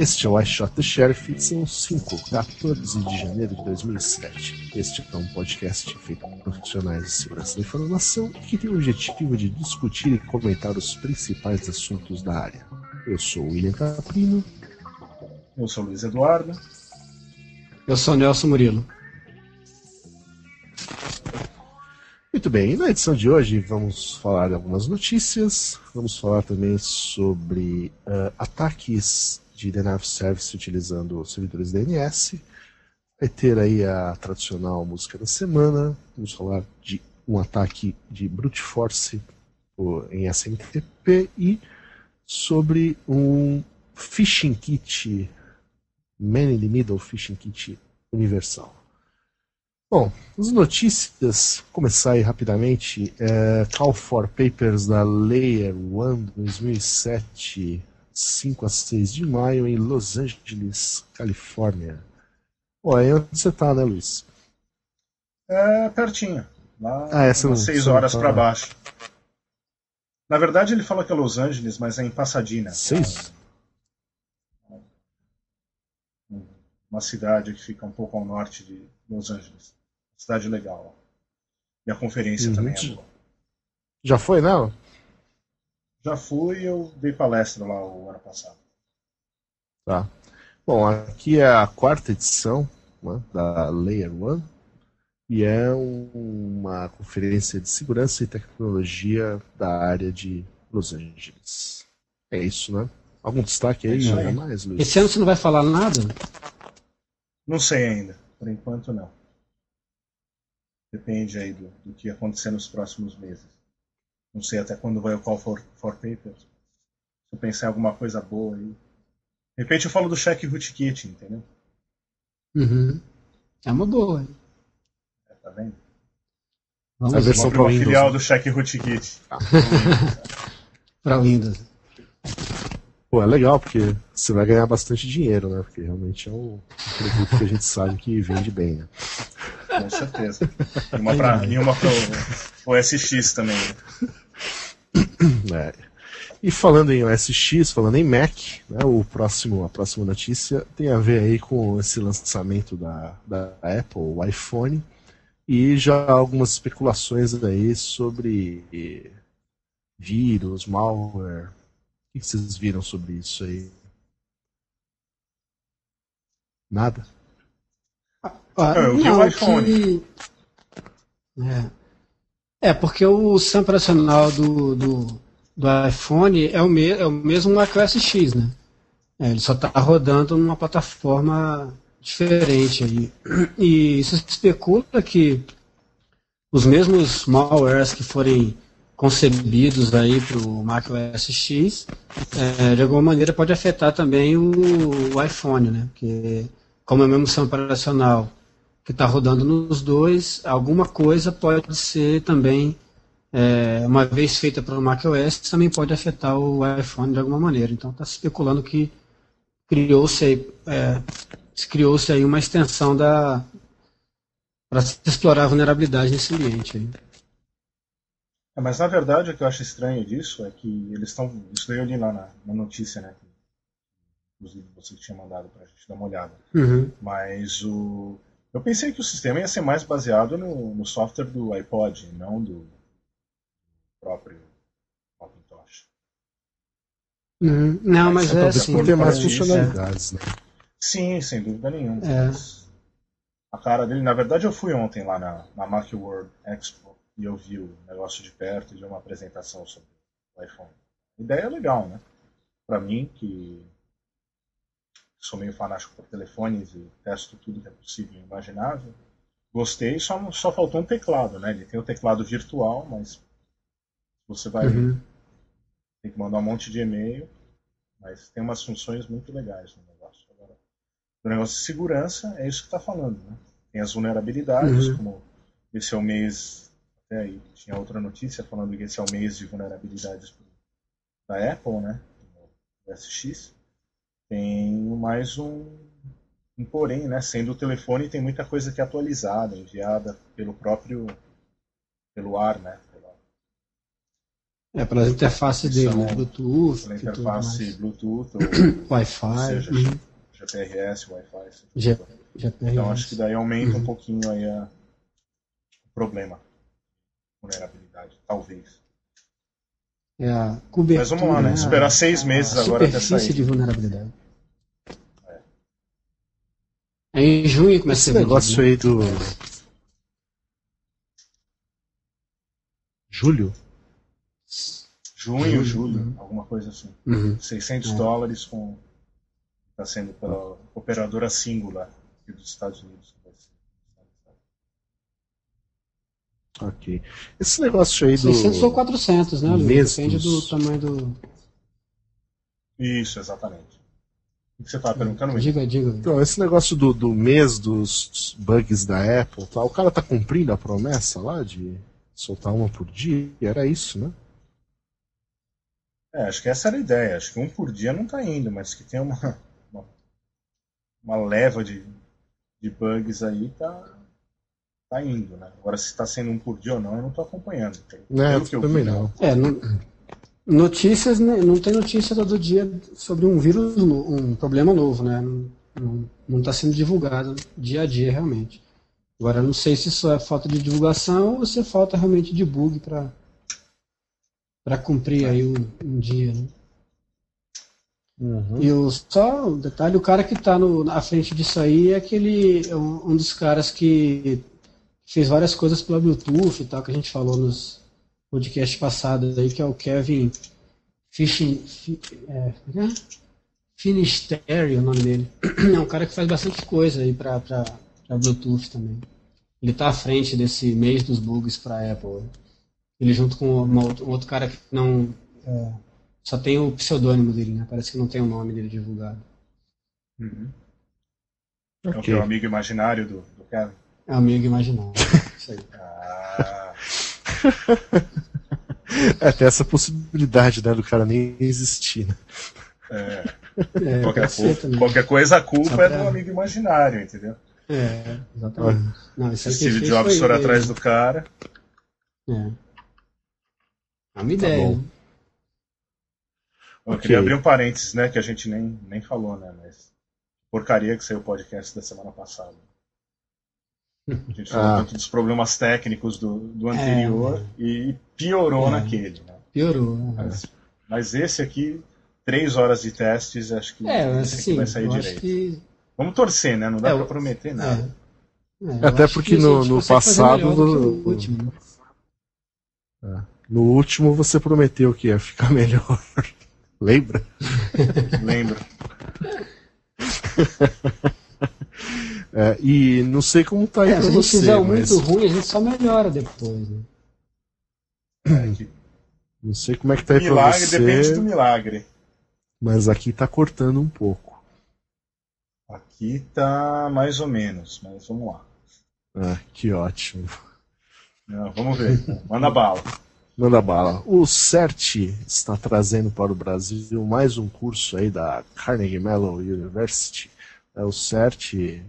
este é o I Shot the Sheriff, edição 5, 14 de janeiro de 2007. Este é um podcast feito por profissionais de segurança da informação que tem o objetivo de discutir e comentar os principais assuntos da área. Eu sou o William Caprino. Eu sou o Luiz Eduardo. Eu sou o Nelson Murilo. Muito bem, na edição de hoje vamos falar de algumas notícias, vamos falar também sobre uh, ataques de of service utilizando servidores DNS, vai ter aí a tradicional música da semana, vamos falar de um ataque de brute force em SMTP e sobre um phishing kit, man in the middle phishing kit universal. Bom, as notícias, começar aí rapidamente. É, Call for Papers da Layer One 2007, 5 a 6 de maio, em Los Angeles, Califórnia. Pô, aí onde você tá, né, Luiz? É pertinho. Lá ah, essa umas 6 horas para baixo. Na verdade, ele fala que é Los Angeles, mas é em Pasadena. Seis? Uma cidade que fica um pouco ao norte de Los Angeles cidade legal. E a conferência uhum. também é boa. Já foi nela? Já fui, eu dei palestra lá o ano passado. Tá. Bom, aqui é a quarta edição né, da Layer One e é um, uma conferência de segurança e tecnologia da área de Los Angeles. É isso, né? Algum destaque aí? É mais, Luiz? Esse ano você não vai falar nada? Não sei ainda. Por enquanto, não. Depende aí do, do que acontecer nos próximos meses. Não sei até quando vai o Call for, for Papers. Se eu pensar em alguma coisa boa aí. De repente eu falo do cheque rootkit, entendeu? Uhum. É uma boa. É, tá vendo? Vamos a versão para uma filial né? do cheque rootkit. para Windows. Pô, é legal, porque você vai ganhar bastante dinheiro, né? Porque realmente é um produto que a gente sabe que vende bem, né? Com certeza. E uma para o SX também. É. E falando em OSX, falando em Mac, né, o próximo, a próxima notícia tem a ver aí com esse lançamento da, da Apple, o iPhone, e já algumas especulações aí sobre vírus, malware. O que vocês viram sobre isso aí? Nada? Ah, eu vi o iPhone. Que... É. é, porque o sistema operacional do, do, do iPhone é o, me, é o mesmo macOS X, né? É, ele só está rodando numa plataforma diferente aí. E isso especula que os mesmos malwares que forem concebidos aí para o macOS X, é, de alguma maneira pode afetar também o, o iPhone, né? Porque como é o mesmo sistema operacional que está rodando nos dois, alguma coisa pode ser também, é, uma vez feita para o macOS, também pode afetar o iPhone de alguma maneira. Então está especulando que criou-se é, criou-se aí uma extensão da para se explorar a vulnerabilidade nesse ambiente. Aí. É, mas na verdade o que eu acho estranho disso é que eles estão. Isso daí eu li lá na, na notícia, né? Inclusive você tinha mandado para a gente dar uma olhada. Uhum. Mas o eu pensei que o sistema ia ser mais baseado no, no software do iPod, não do próprio Macintosh. Uhum. Não, mas é, é assim. ter mais funcionalidades, né? Sim, sem dúvida nenhuma. É. A cara dele, na verdade, eu fui ontem lá na, na Macworld Expo e eu vi o negócio de perto e vi uma apresentação sobre o iPhone. A ideia é legal, né? Para mim, que sou meio fanático por telefones e testo tudo que é possível e imaginável. Gostei, só, só faltou um teclado, né? Ele tem o teclado virtual, mas você vai uhum. tem que mandar um monte de e-mail, mas tem umas funções muito legais no negócio. Agora, o negócio de segurança é isso que está falando, né? Tem as vulnerabilidades, uhum. como esse é o mês, até aí tinha outra notícia falando que esse é o mês de vulnerabilidades da Apple, né? O SX tem mais um, um porém, né? Sendo o telefone tem muita coisa que é atualizada, enviada pelo próprio pelo ar, né? É, pelas interfaces dele, né? Bluetooth. Pela interface Bluetooth, Wi-Fi. seja, uhum. GPRS, Wi-Fi. Então acho que daí aumenta uhum. um pouquinho aí a, o problema. Vulnerabilidade, talvez. É a cobertura. Mas vamos lá, né? Esperar seis meses agora até sair. de vulnerabilidade. É. Em junho começa Esse negócio né? aí do. Julho? Junho, julho, uhum. alguma coisa assim. Uhum. 600 é. dólares com. Está sendo pela operadora Singular aqui dos Estados Unidos. Ok. Esse negócio aí do. 600 ou 400, né, Depende do tamanho do. Isso, exatamente. O que você perguntando? Diga, diga. Então, esse negócio do, do mês dos bugs da Apple, tá, o cara tá cumprindo a promessa lá de soltar uma por dia? Era isso, né? É, acho que essa era a ideia. Acho que um por dia não tá indo, mas que tem uma, uma, uma leva de, de bugs aí, tá, tá indo, né? Agora, se está sendo um por dia ou não, eu não estou acompanhando. É, eu também não. É, não, notícias, né, não tem notícia todo dia sobre um vírus, um problema novo, né? Não está sendo divulgado dia a dia, realmente. Agora, não sei se isso é falta de divulgação ou se é falta realmente de bug para para cumprir aí um, um dia, né? Uhum. E o, só um detalhe, o cara que está à frente disso aí é aquele é um, um dos caras que fez várias coisas pela Bluetooth e tal, que a gente falou nos podcasts passados aí, que é o Kevin Fishing, é, é? Finisterre, o nome dele. É um cara que faz bastante coisa aí para Bluetooth também. Ele está à frente desse mês dos bugs para Apple. Ele junto com uma, um outro cara que não. É, só tem o pseudônimo dele, né? Parece que não tem o nome dele divulgado. Uhum. Okay. É o amigo imaginário do, do Kevin? É amigo imaginário. Isso aí. Ah. é, tem essa possibilidade, né, do cara nem existir, né? É. é qualquer, qualquer, coisa, a culpa pra... é do amigo imaginário, entendeu? É, exatamente. Não, Se Steve Jobs for atrás do cara. É. É uma tá ideia. Bom. Né? Eu okay. queria abrir um parênteses, né, que a gente nem, nem falou, né, mas porcaria que saiu o podcast da semana passada. A gente falou ah. muito dos problemas técnicos do, do anterior é. e piorou é. naquele. Né? Piorou. Mas, mas, esse aqui, três horas de testes, acho que é, assim, vai sair direito. Que... Vamos torcer, né? Não dá é, pra prometer nada. É. Até porque no, no passado. Do... Último, né? No último você prometeu que ia ficar melhor. Lembra? Lembro. É, e não sei como tá aí é, pra se a gente fizer mas... muito ruim, a gente só melhora depois. Né? É, não sei como é que tá aí milagre pra você. depende do milagre. Mas aqui tá cortando um pouco. Aqui tá mais ou menos, mas vamos lá. Ah, que ótimo. Não, vamos ver. Manda bala. Manda bala. O CERT está trazendo para o Brasil mais um curso aí da Carnegie Mellon University. É o CERT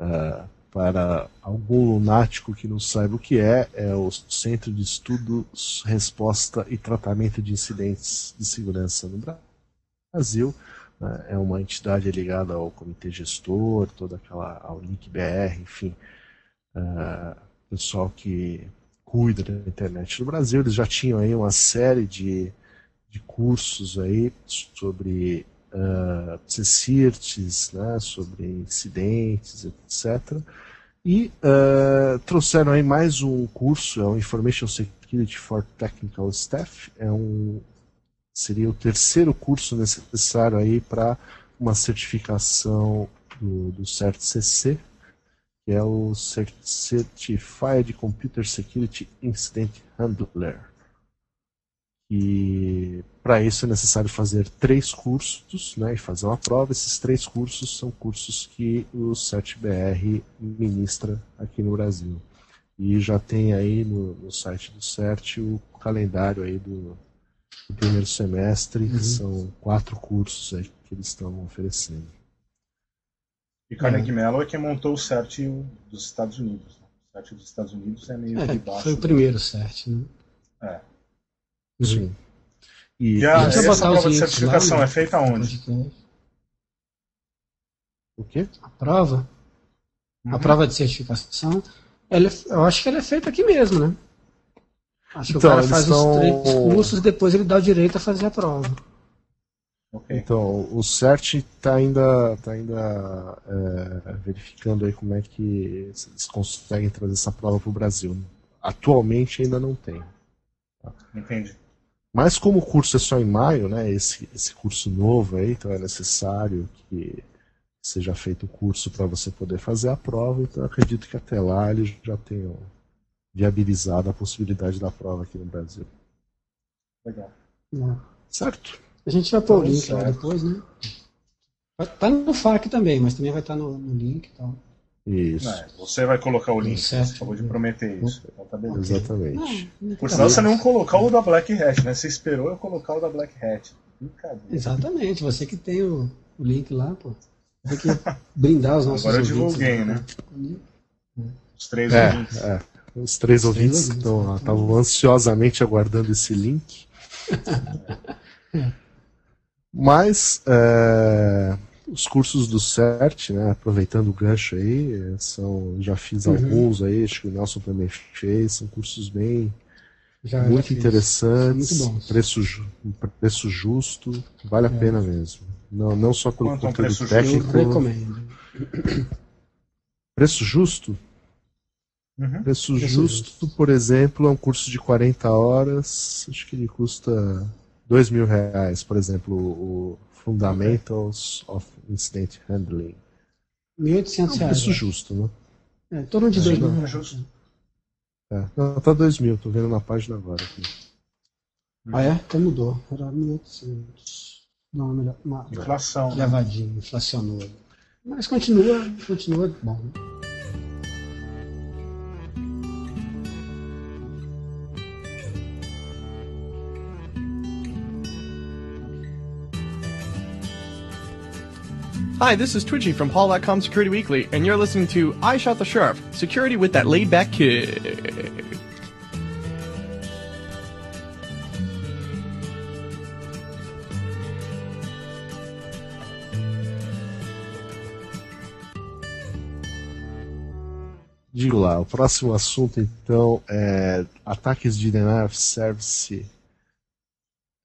Uh, para algum lunático que não saiba o que é, é o Centro de Estudos, Resposta e Tratamento de Incidentes de Segurança no Brasil. Uh, é uma entidade ligada ao Comitê Gestor, toda aquela, ao NIC-BR, enfim, uh, pessoal que cuida da internet no Brasil. Eles já tinham aí uma série de, de cursos aí sobre uh, CSIRTs, né, sobre incidentes, etc. E uh, trouxeram aí mais um curso, é o Information Security for Technical Staff, é um seria o terceiro curso necessário aí para uma certificação do, do CERT-CC, que é o Certified Computer Security Incident Handler. E para isso é necessário fazer três cursos né, e fazer uma prova. Esses três cursos são cursos que o CERT-BR ministra aqui no Brasil. E já tem aí no, no site do CERT o calendário aí do, do primeiro semestre. Uhum. São quatro cursos aí que eles estão oferecendo. E Carnegie Mellon é quem montou o CERT dos Estados Unidos. Né? O CERT dos Estados Unidos é meio é, de baixo. Foi o primeiro CERT, né? É. Sim. E, e a, essa prova de certificação lá, é feita onde? O quê? A prova? Uhum. A prova de certificação, ela, é, eu acho que ela é feita aqui mesmo, né? Acho então, que o cara faz os três cursos e depois ele dá o direito a fazer a prova. Okay. Então, o CERT está ainda, tá ainda é, verificando aí como é que eles conseguem trazer essa prova para o Brasil. Atualmente ainda não tem. Entendi. Mas como o curso é só em maio, né, esse, esse curso novo aí, então é necessário que seja feito o curso para você poder fazer a prova, então acredito que até lá eles já tenham viabilizado a possibilidade da prova aqui no Brasil. Legal. Certo? A gente vai pôr o link lá depois, né? Tá no FAQ também, mas também vai estar tá no, no link e tal. Isso. É, você vai colocar o link, você acabou de prometer isso. Então tá beleza. Exatamente. Ah, Por sinal, você não colocar o da Black Hat, né? Você esperou eu colocar o da Black Hat. Exatamente, você que tem o, o link lá, pô. Tem que brindar os nossos Agora eu divulguei, né? Os três é, ouvintes. É. Os três, ouvintes estavam ansiosamente aguardando esse link. Mas é, os cursos do CERT, né, aproveitando o gancho aí, são, já fiz uhum. alguns aí, acho que o Nelson também fez, são cursos bem já, muito já interessantes, muito preço, preço justo, vale a é. pena mesmo. Não, não só pelo Quanto conteúdo preço técnico. Justo, recomendo. Preço justo? Uhum. Preço, preço justo, justo, por exemplo, é um curso de 40 horas, acho que ele custa dois mil reais, por exemplo, o Fundamentals of Incident Handling. 1.800 é um reais. Preço justo, né? É, em torno de 2 mil reais. Justo. É, não, tá 2 mil, tô vendo na página agora. Aqui. Ah, é? Então mudou. Era 1.800. Não, melhor. Uma, Inflação. Levadinho, né? inflacionou. Mas continua, continua bom. Né? Hi, this is Twitchy from Hall.com Security Weekly, and you're listening to I Shot the Sheriff, security with that laid back kid. Digo lá, o próximo assunto então é ataques de denial of service.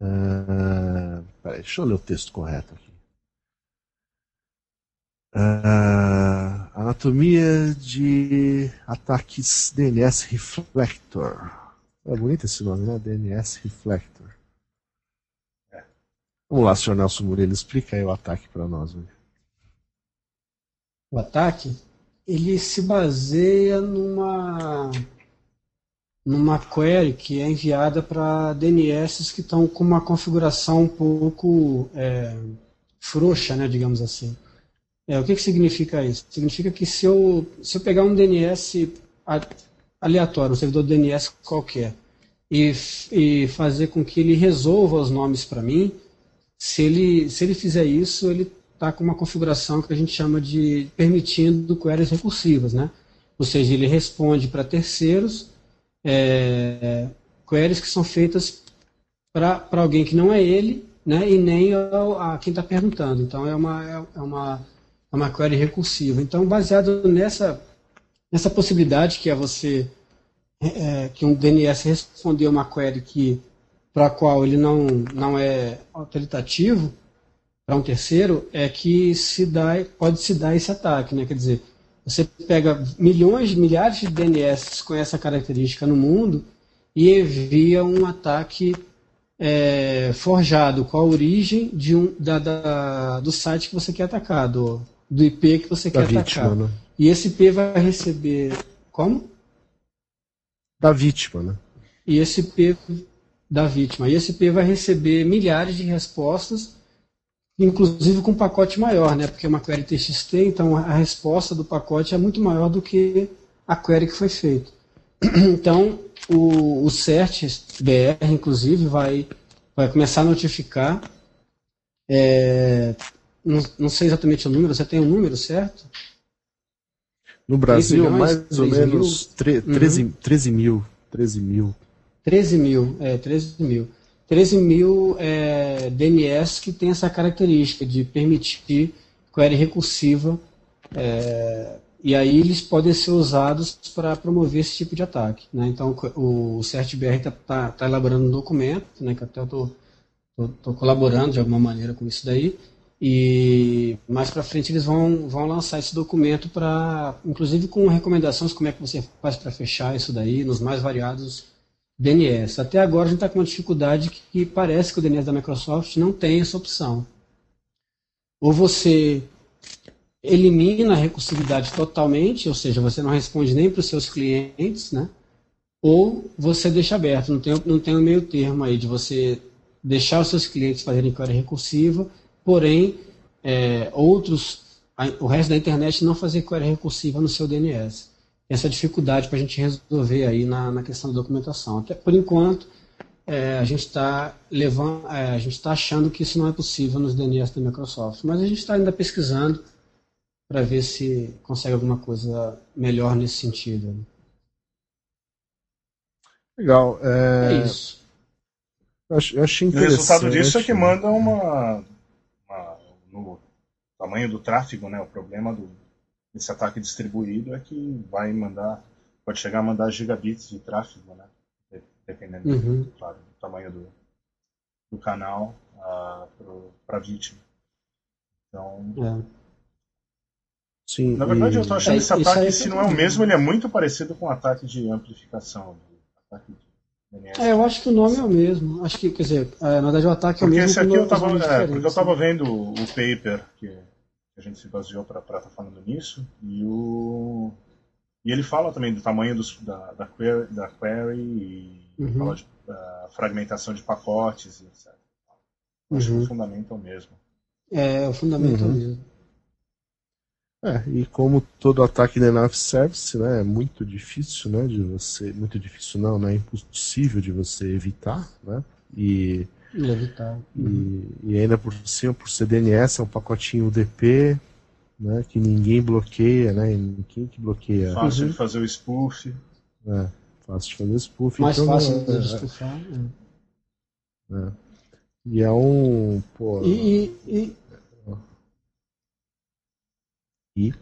Uh, peraí, deixa eu ler o texto correto aqui. Uh, anatomia de ataques DNS Reflector. É bonito esse nome, né? DNS Reflector. É. Vamos lá, senhor Nelson Murilo, explica aí o ataque para nós. O ataque, ele se baseia numa numa query que é enviada para DNS que estão com uma configuração um pouco é, frouxa, né, digamos assim. É, o que, que significa isso? Significa que se eu, se eu pegar um DNS aleatório, um servidor DNS qualquer, e, e fazer com que ele resolva os nomes para mim, se ele, se ele fizer isso, ele está com uma configuração que a gente chama de permitindo queries recursivas, né? Ou seja, ele responde para terceiros é, queries que são feitas para alguém que não é ele, né? E nem a, a quem está perguntando. Então é uma, é, é uma é uma query recursiva. Então, baseado nessa, nessa possibilidade que é você é, que um DNS responder uma query que para a qual ele não, não é autoritativo para um terceiro, é que se dá, pode se dar esse ataque. Né? Quer dizer, você pega milhões, milhares de DNS com essa característica no mundo e envia um ataque é, forjado com a origem de um, da, da, do site que você quer atacar, do, do IP que você da quer vítima, atacar. Né? E esse IP vai receber. Como? Da vítima, né? E esse IP da vítima. E esse IP vai receber milhares de respostas, inclusive com um pacote maior, né? Porque é uma query TXT, então a resposta do pacote é muito maior do que a query que foi feita. Então, o, o CERT BR, inclusive, vai, vai começar a notificar é, não, não sei exatamente o número, você tem o um número certo? No Brasil, milhões, mais ou menos 13, uhum. 13 mil. 13 mil. 13 mil, é, 13 mil. 13 mil é, DNS que tem essa característica de permitir query recursiva é, e aí eles podem ser usados para promover esse tipo de ataque. Né? Então o CertBR está tá, tá elaborando um documento, né, que até eu estou colaborando de alguma maneira com isso daí, e mais para frente eles vão, vão lançar esse documento para, inclusive com recomendações como é que você faz para fechar isso daí nos mais variados DNS. Até agora a gente está com uma dificuldade que, que parece que o DNS da Microsoft não tem essa opção. Ou você elimina a recursividade totalmente, ou seja, você não responde nem para os seus clientes, né? ou você deixa aberto, não tem, não tem um meio termo aí de você deixar os seus clientes fazerem query recursiva, porém é, outros, a, o resto da internet não fazer query recursiva no seu DNS. Essa dificuldade para a gente resolver aí na, na questão da documentação. Até por enquanto, é, a gente está levando, é, a gente está achando que isso não é possível nos DNS da Microsoft, mas a gente está ainda pesquisando para ver se consegue alguma coisa melhor nesse sentido. Legal. É, é isso. Eu achei interessante. O resultado disso é que manda uma, tamanho do tráfego, né? O problema do, desse ataque distribuído é que vai mandar, pode chegar a mandar gigabits de tráfego, né? Dependendo, uhum. do, claro, do tamanho do, do canal uh, ah, para a vítima. Então. É. Sim, Na verdade, e... eu estou achando é, esse ataque, se não é o mesmo, ele é muito parecido com o ataque de amplificação. Ataque de é, eu acho que o nome é o mesmo. Acho que, quer dizer, é, na verdade o ataque é o porque mesmo. Esse aqui eu é, porque eu estava vendo o paper que a gente se baseou para estar tá falando nisso, e, o, e ele fala também do tamanho dos, da, da, query, da query e uhum. fala de uh, fragmentação de pacotes e etc. Acho uhum. que o fundamento é o mesmo. É, o fundamento uhum. é o mesmo. É, e como todo ataque de enough service, né, é muito difícil, né, de você, muito difícil não, né, é impossível de você evitar, né, e Uhum. E, e, ainda por cima, por ser DNS, é um pacotinho UDP, né, que ninguém bloqueia, né, quem que bloqueia? Fácil uhum. de fazer o spoof. É, fácil de fazer o spoof. Mais então, fácil é, de estufar. É. É. E é um, pô... E, e, e e?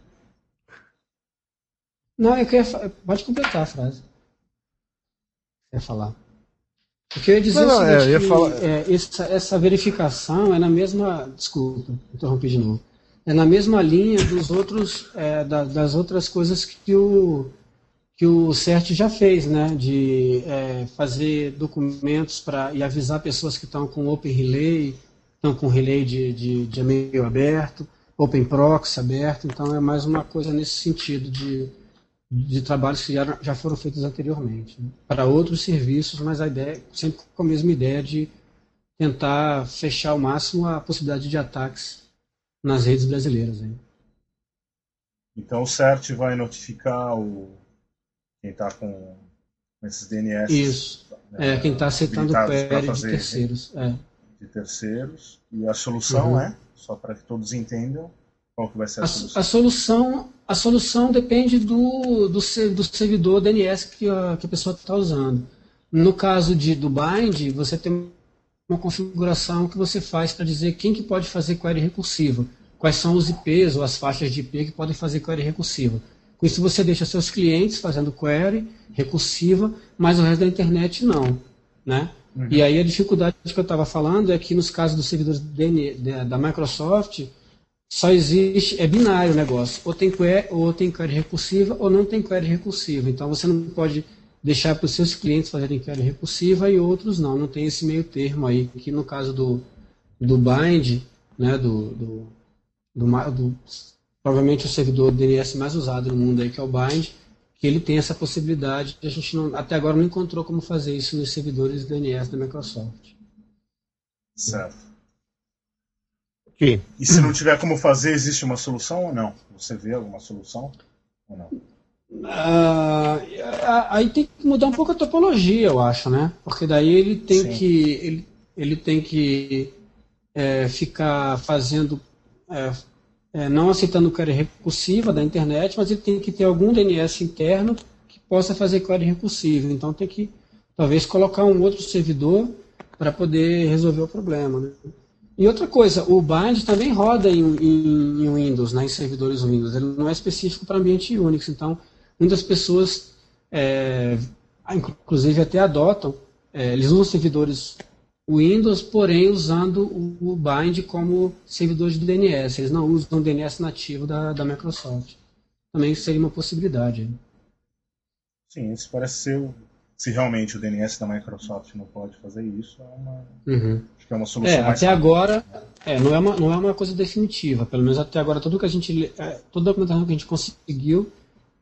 Não, eu queria. Pode completar a frase. Quer falar? O que eu ia dizer não, não, é, que falar... é, essa, essa, verificação é na mesma. Desculpa, interrompi de novo. É na mesma linha dos outros, é, da, das outras coisas que o, que o CERT já fez, né? De é, fazer documentos para e avisar pessoas que estão com Open Relay, estão com relay de, de, de e-mail aberto, Open Proxy aberto, então é mais uma coisa nesse sentido de, de trabalhos que já, já foram feitos anteriormente. Né? Para outros serviços, mas a ideia, sempre com a mesma ideia de tentar fechar ao máximo a possibilidade de ataques nas redes brasileiras. Hein? Então o CERT vai notificar o, quem está com esses DNS. Isso. Né, é, quem está aceitando o query de terceiros. É. De terceiros. E a solução uhum. é? Só para que todos entendam qual que vai ser a, a solução. A solução, a solução depende do, do, do servidor DNS que a, que a pessoa está usando. No caso de, do bind, você tem uma configuração que você faz para dizer quem que pode fazer query recursiva, quais são os IPs ou as faixas de IP que podem fazer query recursiva. Com isso você deixa seus clientes fazendo query recursiva, mas o resto da internet não. Né? Uhum. E aí a dificuldade que eu estava falando é que nos casos dos servidores da Microsoft só existe, é binário o negócio, ou tem query, ou tem query recursiva ou não tem query recursiva. Então você não pode deixar para os seus clientes fazerem query recursiva e outros não, não tem esse meio termo aí, que no caso do, do bind, né, do, do, do, do provavelmente o servidor DNS mais usado no mundo aí que é o bind, que ele tem essa possibilidade. A gente não, até agora não encontrou como fazer isso nos servidores DNS da Microsoft. Certo. E se não tiver como fazer, existe uma solução ou não? Você vê alguma solução ou não? Ah, aí tem que mudar um pouco a topologia, eu acho, né? Porque daí ele tem Sim. que ele, ele tem que é, ficar fazendo é, é, não aceitando query recursiva da internet, mas ele tem que ter algum DNS interno que possa fazer query recursiva. Então tem que talvez colocar um outro servidor para poder resolver o problema. Né? E outra coisa, o bind também roda em, em, em Windows, né, em servidores Windows. Ele não é específico para ambiente Unix. Então, muitas pessoas, é, inclusive até adotam, é, eles usam servidores Windows, porém usando o, o bind como servidor de DNS. Eles não usam o DNS nativo da, da Microsoft. Também seria uma possibilidade. Sim, isso parece ser se realmente o DNS da Microsoft não pode fazer isso, é uma, uhum. Acho que é uma solução é, mais até agora é, não, é uma, não é uma coisa definitiva. Pelo menos até agora, tudo que a gente, é, toda a documentação que a gente conseguiu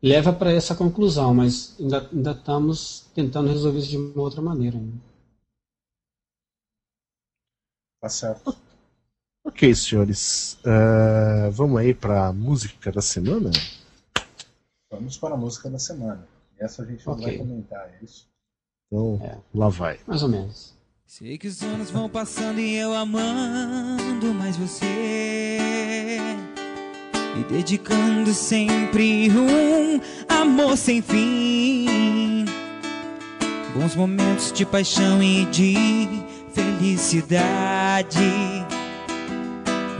leva para essa conclusão, mas ainda, ainda estamos tentando resolver isso de uma outra maneira. Ainda. Tá certo. Ok, senhores. Uh, vamos aí para a música da semana? Vamos para a música da semana. Essa a gente não okay. vai comentar, é isso? Então, é. lá vai. Mais ou menos. Sei que os anos vão passando e eu amando mais você. E dedicando sempre um amor sem fim. Bons momentos de paixão e de felicidade.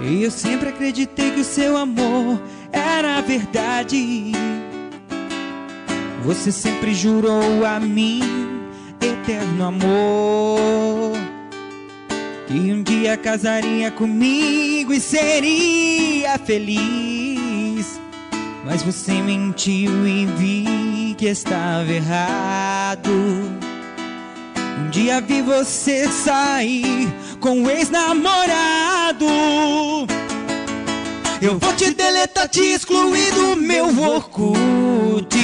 E eu sempre acreditei que o seu amor era verdade. Você sempre jurou a mim eterno amor. Que um dia casaria comigo e seria feliz. Mas você mentiu e vi que estava errado. Um dia vi você sair com o ex-namorado. Eu vou te deletar, te excluir do meu Orkut.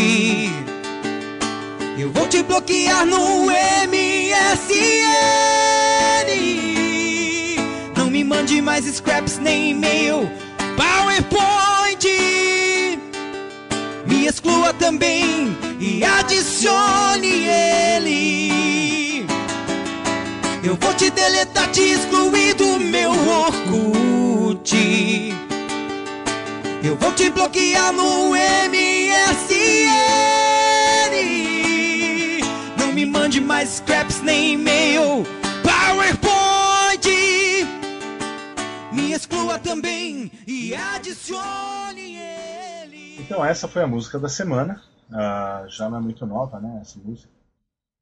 Eu vou te bloquear no MSN. Não mande mais scraps nem e-mail, PowerPoint. Me exclua também e adicione ele. Eu vou te deletar, te excluir do meu Orkut. Eu vou te bloquear no MSN me mande mais scraps nem e-mail, Também e adicione ele. Então essa foi a música da semana. Uh, já não é muito nova, né? Essa música.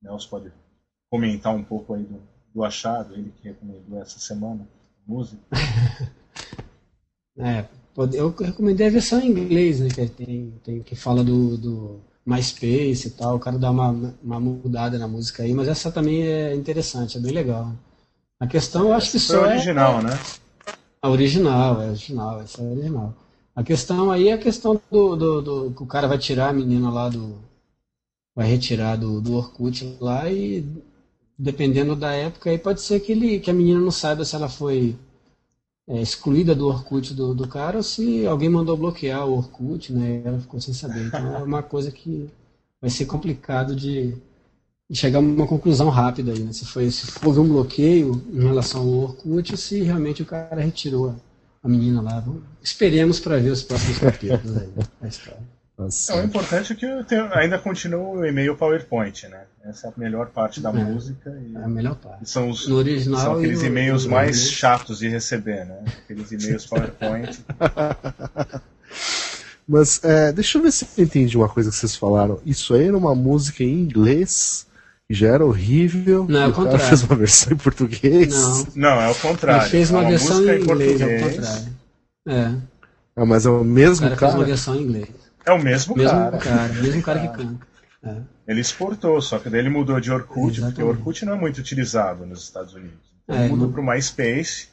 Nelson pode comentar um pouco aí do, do achado, ele que recomendou essa semana música. é, eu recomendei a versão em inglês, né? Que, tem, tem, que fala do, do MySpace e tal, o cara dá uma, uma mudada na música aí, mas essa também é interessante, é bem legal. A questão eu acho que só é original, é, né? Original, é original, essa é original. A questão aí é a questão do, do, do que o cara vai tirar a menina lá do. Vai retirar do, do Orkut lá e dependendo da época aí pode ser que, ele, que a menina não saiba se ela foi é, excluída do Orkut do, do cara ou se alguém mandou bloquear o Orkut, né? Ela ficou sem saber. Então é uma coisa que vai ser complicado de, de chegar a uma conclusão rápida aí, né? Se, foi, se houve um bloqueio em relação ao Orkut ou se realmente o cara retirou a menina lá. Esperemos para ver os próximos capítulos aí da história. Nossa. É, o importante é que ainda continua o e-mail PowerPoint, né? Essa é a melhor parte da é, música. E, é a melhor parte. São, os, no original são aqueles e-mails mais chatos de receber, né? Aqueles e-mails PowerPoint. Mas é, deixa eu ver se eu entendi uma coisa que vocês falaram. Isso aí era uma música em inglês já era horrível. Não, é o contrário. fez uma versão em português. Não, Não é o contrário. Ele fez uma, é uma versão em inglês, é o contrário. É. Ah, mas é o mesmo o cara. cara? fez uma versão em inglês. É o mesmo, mesmo cara. cara. Mesmo cara que canta. É. Ele exportou, só que daí ele mudou de Orkut, Exatamente. porque o Orkut não é muito utilizado nos Estados Unidos. Então, ele é, mudou não... para o MySpace.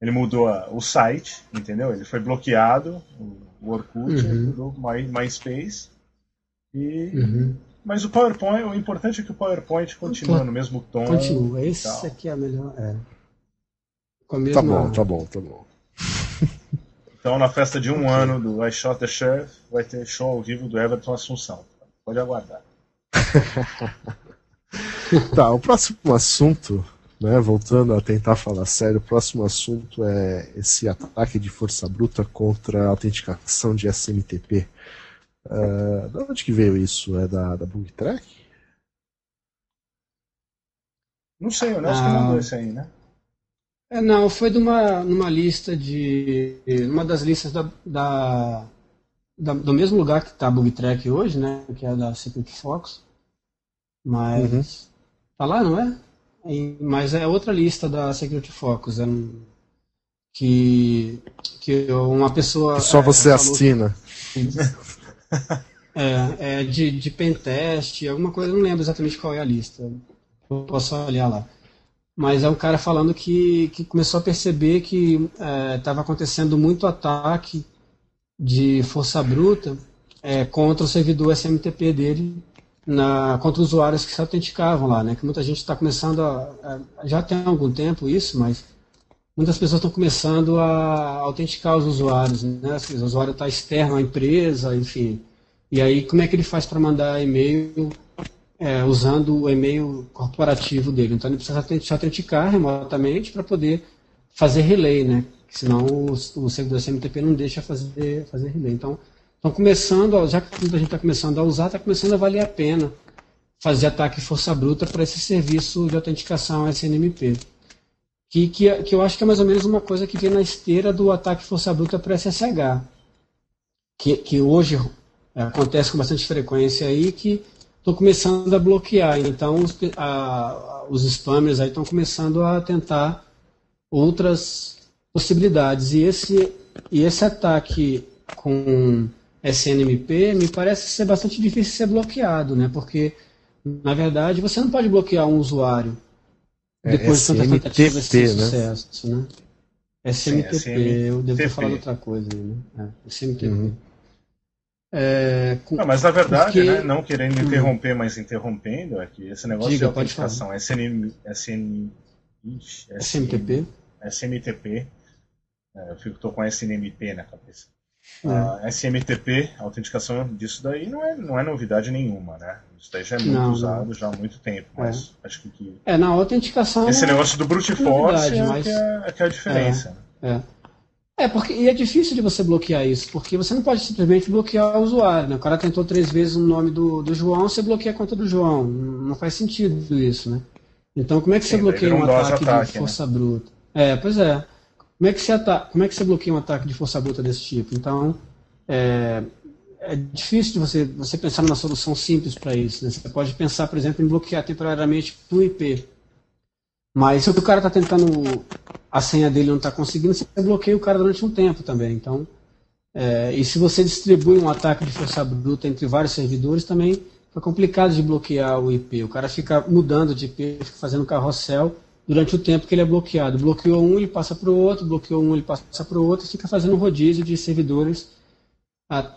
Ele mudou a, o site, entendeu? Ele foi bloqueado, o, o Orkut, uhum. ele mudou My, MySpace. E... Uhum. Mas o PowerPoint, o importante é que o PowerPoint continua no mesmo tom. Continua, esse aqui é a melhor. É. Tá bom, tá bom, tá bom. Então, na festa de um okay. ano do I Shot the Sheriff, vai ter show ao vivo do Everton Assunção. Pode aguardar. tá, o próximo assunto, né, voltando a tentar falar sério, o próximo assunto é esse ataque de força bruta contra a autenticação de SMTP. Uh, da onde que veio isso? É da, da Bug Track? Não sei, o Nelson ah, que mandou esse aí, né? É, não, foi de uma, numa lista de. Uma das listas da, da, da do mesmo lugar que está a Bug Track hoje, né? Que é da Secret Fox. Mas. Uhum. Tá lá, não é? mas é outra lista da Security Focus. É um, que, que uma pessoa. Só é, você assina. É, é de, de pentest, alguma coisa, não lembro exatamente qual é a lista. Eu posso olhar lá. Mas é um cara falando que, que começou a perceber que estava é, acontecendo muito ataque de força bruta é, contra o servidor SMTP dele na, contra usuários que se autenticavam lá, né? Que muita gente está começando a, a, já tem algum tempo isso, mas muitas pessoas estão começando a autenticar os usuários, né? Assim, o usuário está externo à empresa, enfim. E aí como é que ele faz para mandar e-mail é, usando o e-mail corporativo dele? Então ele precisa se autenticar remotamente para poder fazer relay, né? Senão o, servidor SMTP não deixa fazer, fazer relay. Então Estão começando, já que a gente está começando a usar, está começando a valer a pena fazer ataque força bruta para esse serviço de autenticação SNMP. Que, que, que eu acho que é mais ou menos uma coisa que vem na esteira do ataque força bruta para SSH. Que, que hoje é, acontece com bastante frequência aí, que estão começando a bloquear. Então, os, a, os spammers estão começando a tentar outras possibilidades. E esse, e esse ataque com SNMP, me parece ser bastante difícil de ser bloqueado, né? Porque, na verdade, você não pode bloquear um usuário é, depois de tanta tentativa de né? sucesso, né? SMTP, Sim, eu devo ter falado outra coisa aí, né? É, SMTP. Uhum. É, com, não, mas na verdade, porque... né, não querendo uhum. interromper, mas interrompendo, é que esse negócio Diga, de autenticação SN, SN, SMTP, SMTP, é, eu fico tô com SNMP na cabeça. A SMTP, a autenticação disso daí não é, não é novidade nenhuma, né? Isso daí já é muito não, usado não. já há muito tempo, mas é. acho que, que, É, na autenticação. Esse negócio do brute force é, mas... que é, é, que é a diferença. É, é. é, porque e é difícil de você bloquear isso, porque você não pode simplesmente bloquear o usuário, né? O cara tentou três vezes o nome do, do João, você bloqueia a conta do João. Não faz sentido isso, né? Então como é que Sim, você bloqueia um ataque, ataque, de né? força né? bruta? É, pois é. Como é que você, como é que você bloqueia um ataque de força bruta desse tipo? Então, é, é difícil de você, você pensar numa solução simples para isso. Né? Você pode pensar, por exemplo, em bloquear temporariamente um IP. Mas se o cara está tentando, a senha dele não está conseguindo, você bloqueia o cara durante um tempo também. Então, é, e se você distribui um ataque de força bruta entre vários servidores, também é complicado de bloquear o IP. O cara fica mudando de IP, fica fazendo carrossel durante o tempo que ele é bloqueado. Bloqueou um, ele passa para o outro, bloqueou um, ele passa para o outro, e fica fazendo um rodízio de servidores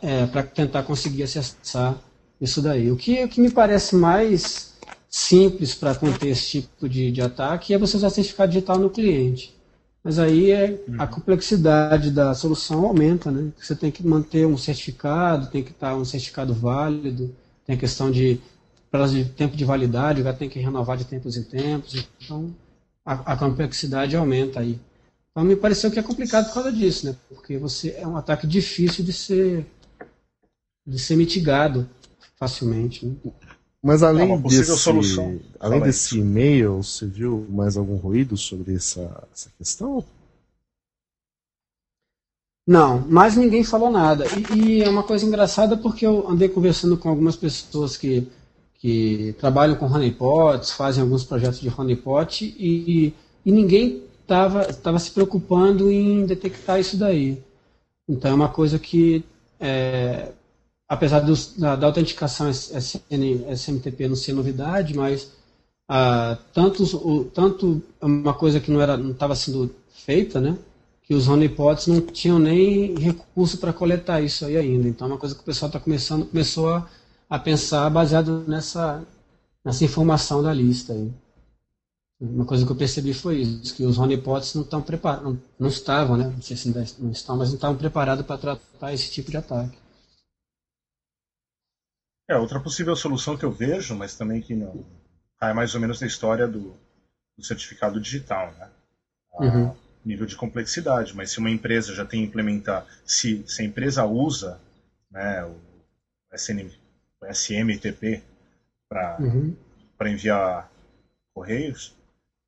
é, para tentar conseguir acessar isso daí. O que, o que me parece mais simples para conter esse tipo de, de ataque é você usar certificado digital no cliente. Mas aí é, a uhum. complexidade da solução aumenta, né? Você tem que manter um certificado, tem que estar um certificado válido, tem a questão de prazo de tempo de validade, já tem que renovar de tempos em tempos. Então, a, a, complexidade aumenta aí. Então me pareceu que é complicado por causa disso, né? Porque você é um ataque difícil de ser de ser mitigado facilmente. Né? Mas além é desse, solução. além desse e-mail, você viu mais algum ruído sobre essa, essa questão? Não, mais ninguém falou nada. E, e, é uma coisa engraçada porque eu andei conversando com algumas pessoas que trabalham com honeypots, fazem alguns projetos de honeypot e, e ninguém estava se preocupando em detectar isso daí. Então é uma coisa que, é, apesar da, da, autenticação SN, SMTP não ser novidade, mas ah, tanto, o, tanto uma coisa que não estava sendo feita, né? Que os honeypots não tinham nem recurso para coletar isso aí ainda. Então é uma coisa que o pessoal está começando, começou a a pensar baseado nessa, nessa informação da lista. Aí. Uma coisa que eu percebi foi isso, que os honeypots não estão preparados, não, não, estavam, né? Não sei se ainda não estão, mas não estavam preparados para tratar esse tipo de ataque. É, outra possível solução que eu vejo, mas também que não cai mais ou menos na história do, do certificado digital, né? A uhum. nível de complexidade, mas se uma empresa já tem implementar, se, se a empresa usa né, o SNMP SMTP para uhum. enviar correios,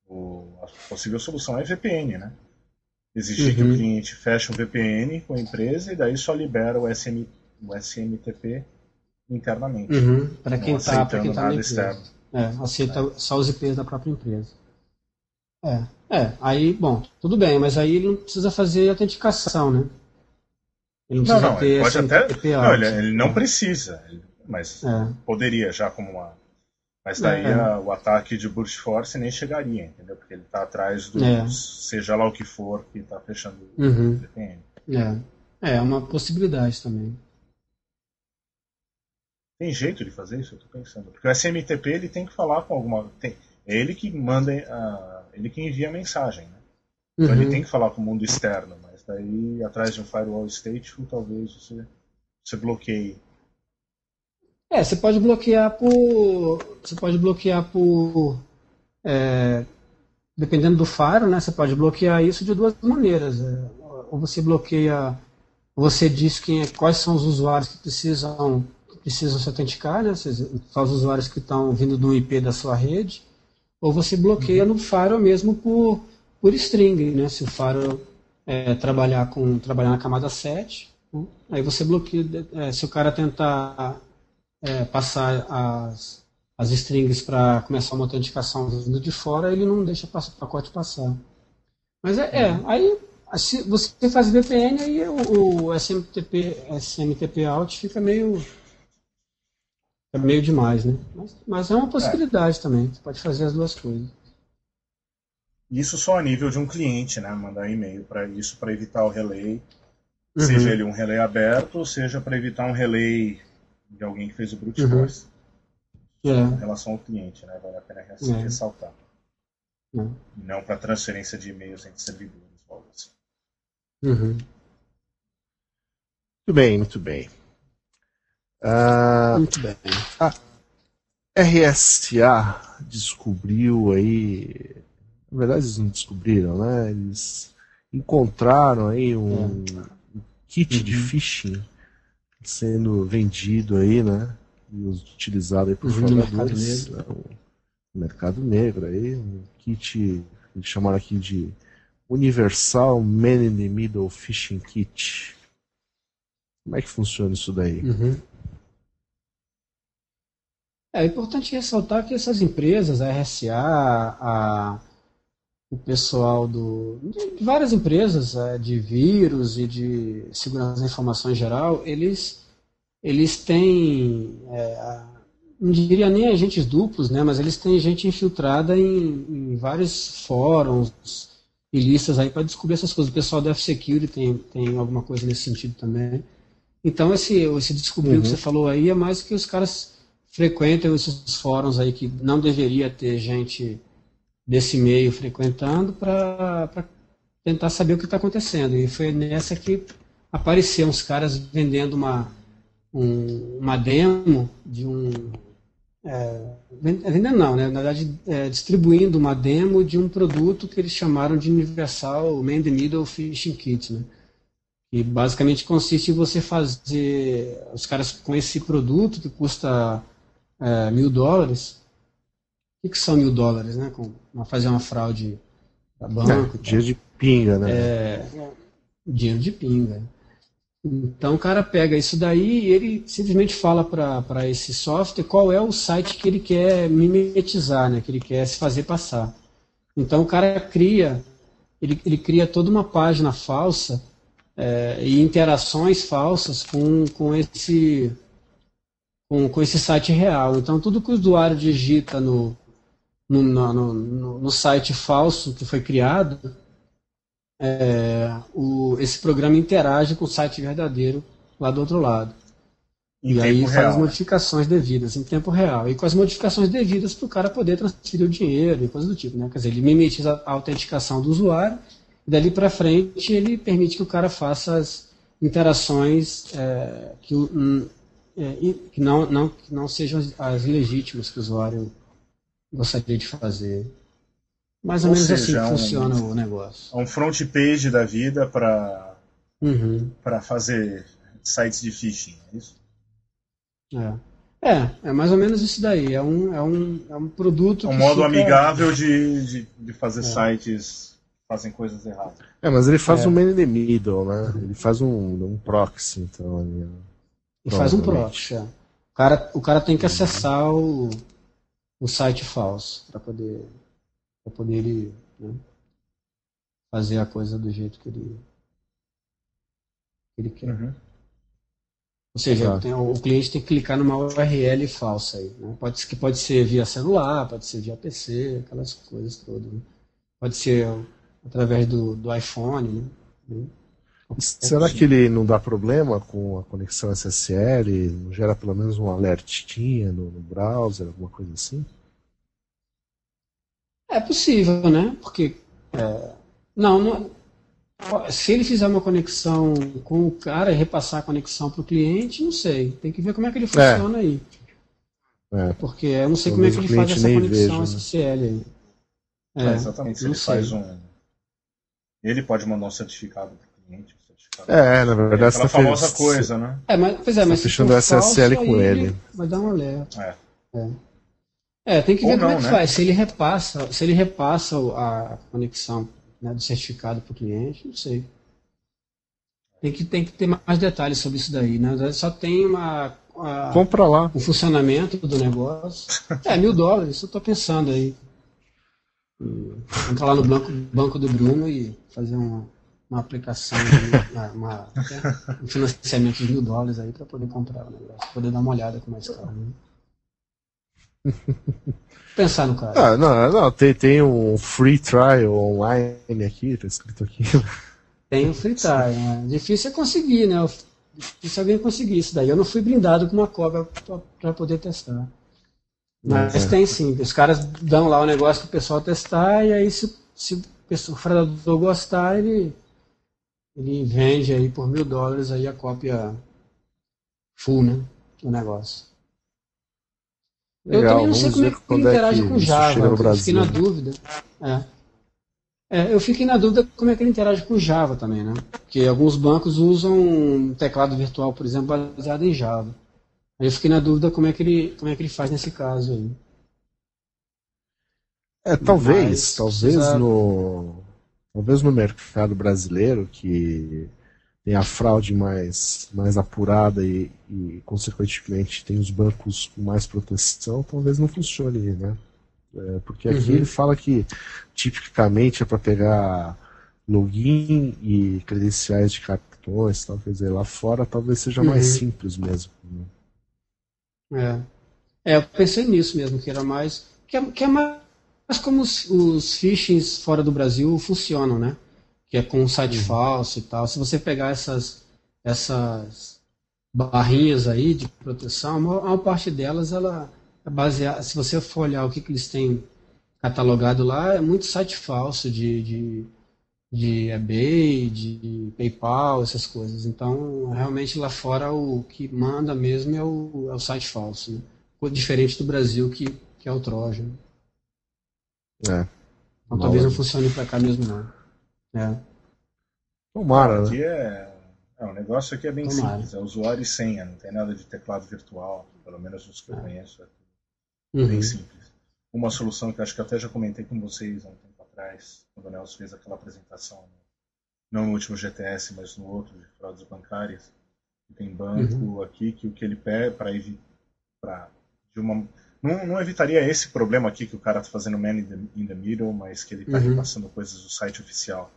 o, a possível solução é VPN, né? Exigir uhum. que o uhum. cliente feche um VPN com a empresa e daí só libera o, SM, o SMTP internamente. Uhum. Para quem está tá na empresa. É, aceita é. só os IPs da própria empresa. É, é, aí, bom, tudo bem, mas aí ele não precisa fazer autenticação, né? Ele não precisa não, não, ter pode até, não, ele, ele, não precisa, mas é. poderia já como uma. Mas daí é. a, o ataque de Burst Force nem chegaria, entendeu? Porque ele está atrás do é. seja lá o que for que está fechando uhum. o VPN. É. é uma possibilidade também. Tem jeito de fazer isso? Eu tô pensando. Porque o SMTP ele tem que falar com alguma. Tem, é ele que manda. Uh, ele que envia a mensagem, né? Então uhum. ele tem que falar com o mundo externo, mas daí atrás de um firewall stateful talvez você, você bloqueie. É, você pode bloquear por. Você pode bloquear por. É, dependendo do faro, né? Você pode bloquear isso de duas maneiras. É, ou você bloqueia. Você diz quem é, quais são os usuários que precisam precisam se autenticar, né? São os usuários que estão vindo do IP da sua rede, ou você bloqueia uhum. no Faro mesmo por, por string, né? Se o Faro é, trabalhar com trabalhar na camada 7, né? aí você bloqueia. É, se o cara tentar é, passar as, as strings para começar uma autenticação vindo de fora, ele não deixa o pacote passar. Mas é, é uhum. aí se você faz VPN, aí o, o SMTP, SMTP out fica meio é meio demais, né? Mas, mas é uma possibilidade é. também. Você pode fazer as duas coisas. Isso só a nível de um cliente, né? Mandar e-mail para isso para evitar o relay, uhum. seja ele um relay aberto, ou seja para evitar um relay de alguém que fez o brute uhum. force. É. Em relação ao cliente, né? Vale a pena é. ressaltar. É. Não para transferência de e-mails entre servidores. Assim. Uhum. Muito bem, muito bem. Uh, Muito bem. A RSA descobriu aí. Na verdade, eles não descobriram, né? Eles encontraram aí um, um kit uhum. de phishing sendo vendido aí, né? E utilizado aí por uhum, fraudadores. Né? No mercado negro aí, um kit eles chamaram aqui de Universal Man in the Middle Phishing Kit. Como é que funciona isso daí? Uhum. É importante ressaltar que essas empresas, a RSA, a, o pessoal do, de várias empresas é, de vírus e de segurança da informação em geral, eles, eles têm, é, não diria nem agentes duplos, né, mas eles têm gente infiltrada em, em vários fóruns e listas aí para descobrir essas coisas. O pessoal da F-Security tem, tem alguma coisa nesse sentido também. Então, esse, esse descobrir uhum. que você falou aí é mais que os caras frequentam esses fóruns aí que não deveria ter gente desse meio frequentando para tentar saber o que está acontecendo. E foi nessa que apareceram uns caras vendendo uma, um, uma demo de um. É, vendendo não, né? na verdade é, distribuindo uma demo de um produto que eles chamaram de Universal Man the Middle Fishing Kit. Né? E basicamente consiste em você fazer. Os caras com esse produto que custa é, mil dólares. O que, que, são mil dólares, né? Com, fazer uma fraude para banco. É, dinheiro de pinga, né? É, dinheiro de pinga. Então o cara pega isso daí e ele simplesmente fala para esse software qual é o site que ele quer mimetizar, né? Que ele quer se fazer passar. Então o cara cria, ele, ele cria toda uma página falsa é, e interações falsas com, com esse com, com esse site real. Então, tudo que o usuário digita no, no, no, no, site falso que foi criado, é, o, esse programa interage com o site verdadeiro lá do outro lado. Em e aí faz real, as né? modificações devidas em tempo real. E com as modificações devidas para o cara poder transferir o dinheiro e coisas do tipo. Né? Quer dizer, ele mimetiza a autenticação do usuário e dali para frente ele permite que o cara faça as interações é, que o, é, que, não, não, que não sejam as legítimas que o usuário gostaria de fazer. Mais ou, ou menos seja, assim um, funciona o negócio. Um front page da vida para uhum. para fazer sites de phishing, é isso? É. É, é mais ou menos isso daí. É um, é um, é um produto. Um modo fica... amigável de, de, de fazer é. sites fazem coisas erradas. É, mas ele faz é. um man in the middle, né? Ele faz um, um proxy, então. Ali, ele faz um proxy, é. O cara, o cara tem que acessar o, o site falso para poder, pra poder ele né, fazer a coisa do jeito que ele, que ele quer. Uhum. Ou seja, tem, o cliente tem que clicar numa URL falsa aí. Né? Pode, que pode ser via celular, pode ser via PC, aquelas coisas todas. Né? Pode ser através do, do iPhone. Né? Será que ele não dá problema com a conexão SSL? Não gera pelo menos um alertinha no, no browser, alguma coisa assim? É possível, né? Porque. É, não, não, se ele fizer uma conexão com o cara e repassar a conexão para o cliente, não sei. Tem que ver como é que ele funciona é. aí. É. Porque eu não sei como é que ele faz essa conexão vejo, SSL aí. É, é, exatamente. Se ele sei. faz um. Ele pode mandar um certificado para o cliente. É, na verdade, é aquela tá famosa fez... coisa, né? É, mas, pois é, tá mas fechando o SSL falso, com ele. Vai dar um alerta. É. é. É, tem que ver Ou como não, é que né? faz. Se ele repassa, se ele repassa a conexão né, do certificado para o cliente, não sei. Tem que, tem que ter mais detalhes sobre isso daí. Né? Só tem uma. A, Compra lá. O funcionamento do negócio. É, mil dólares, isso eu estou pensando aí. Entrar lá no banco, banco do Bruno e fazer uma, uma aplicação, uma, uma, um financiamento de mil dólares aí para poder comprar o negócio, poder dar uma olhada com mais calma. Né? pensar no cara. Ah, não, não tem, tem um free trial online aqui, tá escrito aqui. Tem um free trial, né? Difícil é conseguir, né? Difícil alguém conseguir isso daí. Eu não fui brindado com uma cobra para poder testar. Mas é. tem sim. Os caras dão lá o negócio para o pessoal testar e aí se, se o fraudador gostar, ele, ele vende aí por mil dólares aí a cópia full, né? Do negócio. Eu também não sei como é que ele interage é com Java. Eu fiquei na dúvida. É. é. eu fiquei na dúvida como é que ele interage com Java também, né? Porque alguns bancos usam um teclado virtual, por exemplo, baseado em Java. Aí eu fiquei na dúvida como é que ele, como é que ele faz nesse caso aí. É, talvez, Mas, talvez no talvez no mercado brasileiro que tem a fraude mais, mais apurada e, e, consequentemente, tem os bancos com mais proteção, talvez não funcione, né? É, porque aqui uhum. ele fala que tipicamente é para pegar login e credenciais de cartões, tal, quer dizer, lá fora talvez seja mais uhum. simples mesmo. Né? É. é, eu pensei nisso mesmo, que era mais. que é, que é mais como os, os phishings fora do Brasil funcionam, né? que é com um site uhum. falso e tal. Se você pegar essas, essas barrinhas aí de proteção, a maior parte delas ela é baseada. Se você for olhar o que, que eles têm catalogado lá, é muito site falso de, de, de eBay, de PayPal, essas coisas. Então, realmente lá fora o que manda mesmo é o, é o site falso. Né? Diferente do Brasil, que, que é o Trojan. É. Então, talvez não funcione para cá mesmo não. É. Tomara, né? Aqui é, é, o negócio aqui é bem Tomara. simples, é usuário e senha, não tem nada de teclado virtual, pelo menos os que eu é. conheço, é uhum. bem simples. Uma solução que acho que até já comentei com vocês há um tempo atrás, quando o Nelson fez aquela apresentação, não no último GTS, mas no outro, de fraudes bancárias. Tem banco uhum. aqui que o que ele pede para evitar de uma não, não, evitaria esse problema aqui que o cara está fazendo man in the, in the middle, mas que ele está uhum. repassando coisas do site oficial.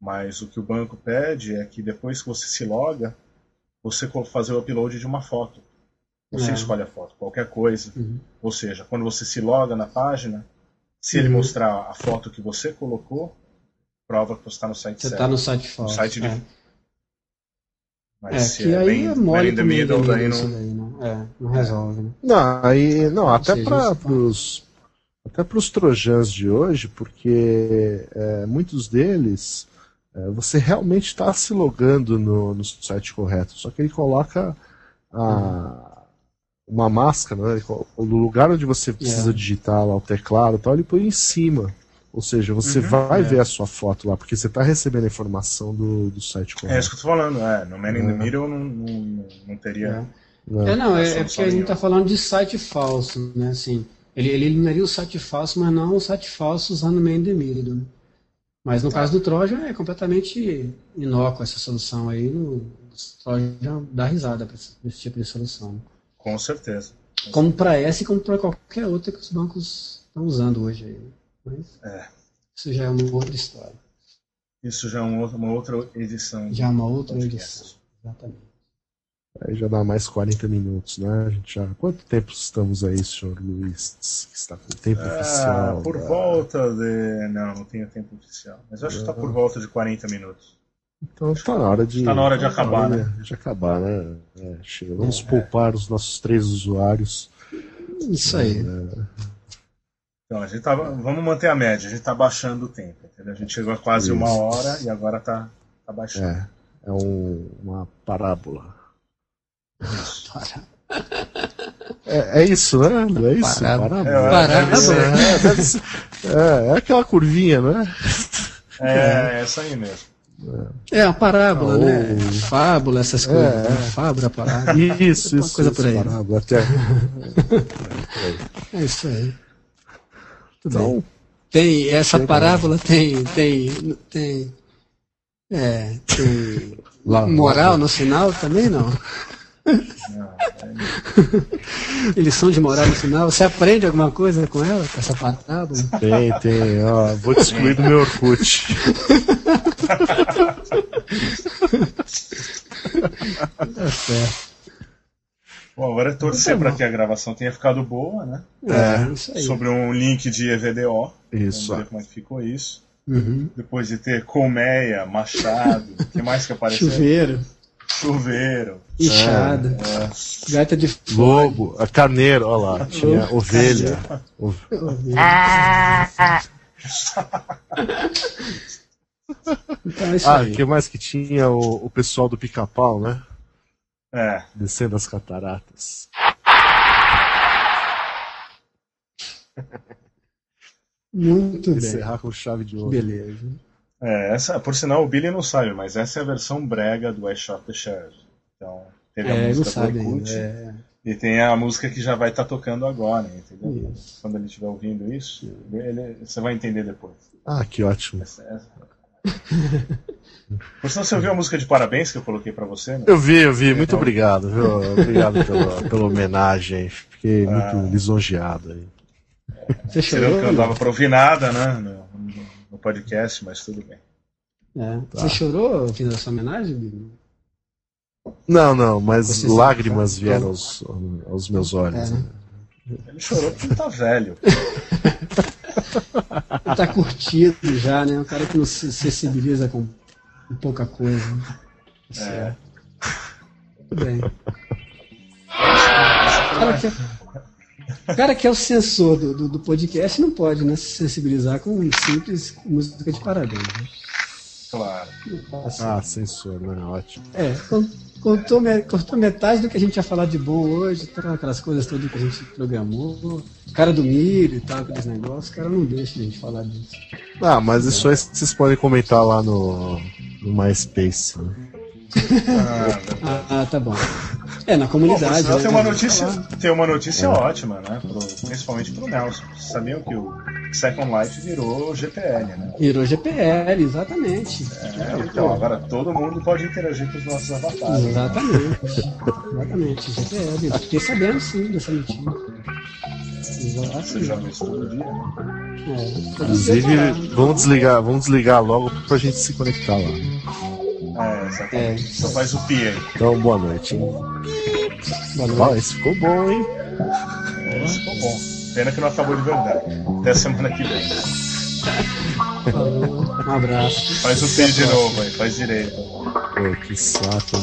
Mas o que o banco pede é que depois que você se loga, você fazer o upload de uma foto. Você é. escolhe a foto, qualquer coisa. Uhum. Ou seja, quando você se loga na página, se uhum. ele mostrar a foto que você colocou, prova que você está no site você certo. Você está no site falso. No site de... é. Mas é, que é aí bem, é mole in the middle, daí não... É, não resolve, né? Não, aí, não, até para os até para os trojans de hoje, porque é, muitos deles é, você realmente está se logando no, no, site correto, só que ele coloca a, uma máscara, né? no lugar onde você precisa é. digitar lá o teclado, tal, ele põe em cima. Ou seja, você uhum, vai é. ver a sua foto lá, porque você está recebendo a informação do, do site correto. É isso que eu tô falando, é. No Man in the é. Middle não, não, não teria. Não. É, não, é, é porque a gente está falando de site falso, né? Assim, ele, ele eliminaria o site falso, mas não o site falso usando o main demirido. Né? Mas no tá. caso do Trojan é completamente inócuo essa solução aí. No, o Trojan dá risada para esse, esse tipo de solução. Com certeza. Como para essa e como para qualquer outra que os bancos estão usando hoje aí. Mas é. isso já é uma outra história. Isso já é uma outra edição. Já é uma outra edição. Exatamente. Aí já dá mais 40 minutos, né? A gente já... Quanto tempo estamos aí, senhor Luiz? Que está com tempo ah, oficial? Por tá? volta de. Não, não tenho tempo oficial. Mas eu acho que está por volta de 40 minutos. Então está na hora de. Está na hora de acabar, né? De acabar, né? É, chega. Vamos é, poupar os nossos três usuários. Isso aí. É... Então, a gente tá, vamos manter a média, a gente está baixando o tempo. Entendeu? A gente chegou a quase Isso. uma hora e agora está tá baixando. É, é um, uma parábola. É, é, isso, né? É isso? Parábola. É, Parábola. É, ser, é, é, aquela curvinha, né? É, é essa aí mesmo. É, uma parábola, oh. né? Fábula, essas coisas. É, né? Fábula, parábola. Isso, isso. coisa por aí. Parábola, até... é isso aí. Tudo então, bem. Tem, essa parábola tem, tem, tem, é, tem moral no final também, não? Eles de moral no final. Você aprende alguma coisa com ela, com essa parábola? Tem, tem. Ó, vou te excluir do meu Orkut. tá certo. Bom, agora é torcer para que a gravação tenha ficado boa, né? É, isso aí. Sobre um link de EVDO. Isso. Vamos ver como é que ficou isso. Uhum. Depois de ter colmeia, machado, o que mais que apareceu? Chuveiro. Chuveiro. Inchada. É. Gaita de Lobo, a carneiro, olha lá. Tinha ovelha. ovelha. Ah, então, é ah, o que mais que tinha o, o pessoal do pica-pau, né? É. Descendo as cataratas. Muito bem. Encerrar com chave de ouro. Beleza. É, essa, por sinal, o Billy não sabe, mas essa é a versão brega do I Shot the Sheriff. Então, teve a é, música do Orkut, é... e tem a música que já vai estar tá tocando agora, entendeu? Isso. Quando ele estiver ouvindo isso, ele, você vai entender depois. Ah, que ótimo. Essa, essa... Por sinal, você ouviu a música de parabéns que eu coloquei para você? Né? Eu vi, eu vi. Muito então... obrigado, viu? Obrigado pela, pela homenagem. Fiquei ah. muito lisonjeado aí. Você chorou? que eu não dava pra ouvir nada, né? No, no podcast, mas tudo bem. É. Tá. Você chorou ouvindo essa homenagem, Não, não, mas Você lágrimas vieram aos, aos meus olhos. É, né? Ele chorou porque ele tá velho. ele tá curtido já, né? Um cara que não se sensibiliza com pouca coisa. É. Tudo bem. Cara que, o cara que é o censor do, do, do, podcast não pode né, se sensibilizar com um simples música de parabéns. Né? Claro. Ah, censor, né? Ótimo. É, contou, contou metade do que a gente ia falar de bom hoje, tá, aquelas coisas todas que a gente programou. Cara do milho e tal, aqueles negócios, o cara não deixa a gente falar disso. Ah, mas isso aí vocês podem comentar lá no, no MySpace. Né? Ah, ah, tá bom. É, na comunidade. Bom, né, tem uma notícia, tem uma notícia é. ótima, né? Pro, principalmente pro Nelson. Vocês sabiam que o Second Life virou GPL, né? Virou GPL, exatamente. É, então agora todo mundo pode interagir com os nossos avatares. Exatamente. Exatamente, GPL. Fiquei sabendo sim dessa notícia. Exatamente. Você já dia, né? É, Inclusive, vamos desligar, vamos desligar logo pra gente se conectar lá. É, exatamente. É. Só faz o pi aí. Então, boa noite. Hein? Boa noite. esse ficou bom, hein? Esse ficou bom. Pena que não acabou de verdade. Até semana que vem. Um abraço. Faz o pi de novo aí, faz direito. Pô, que saco.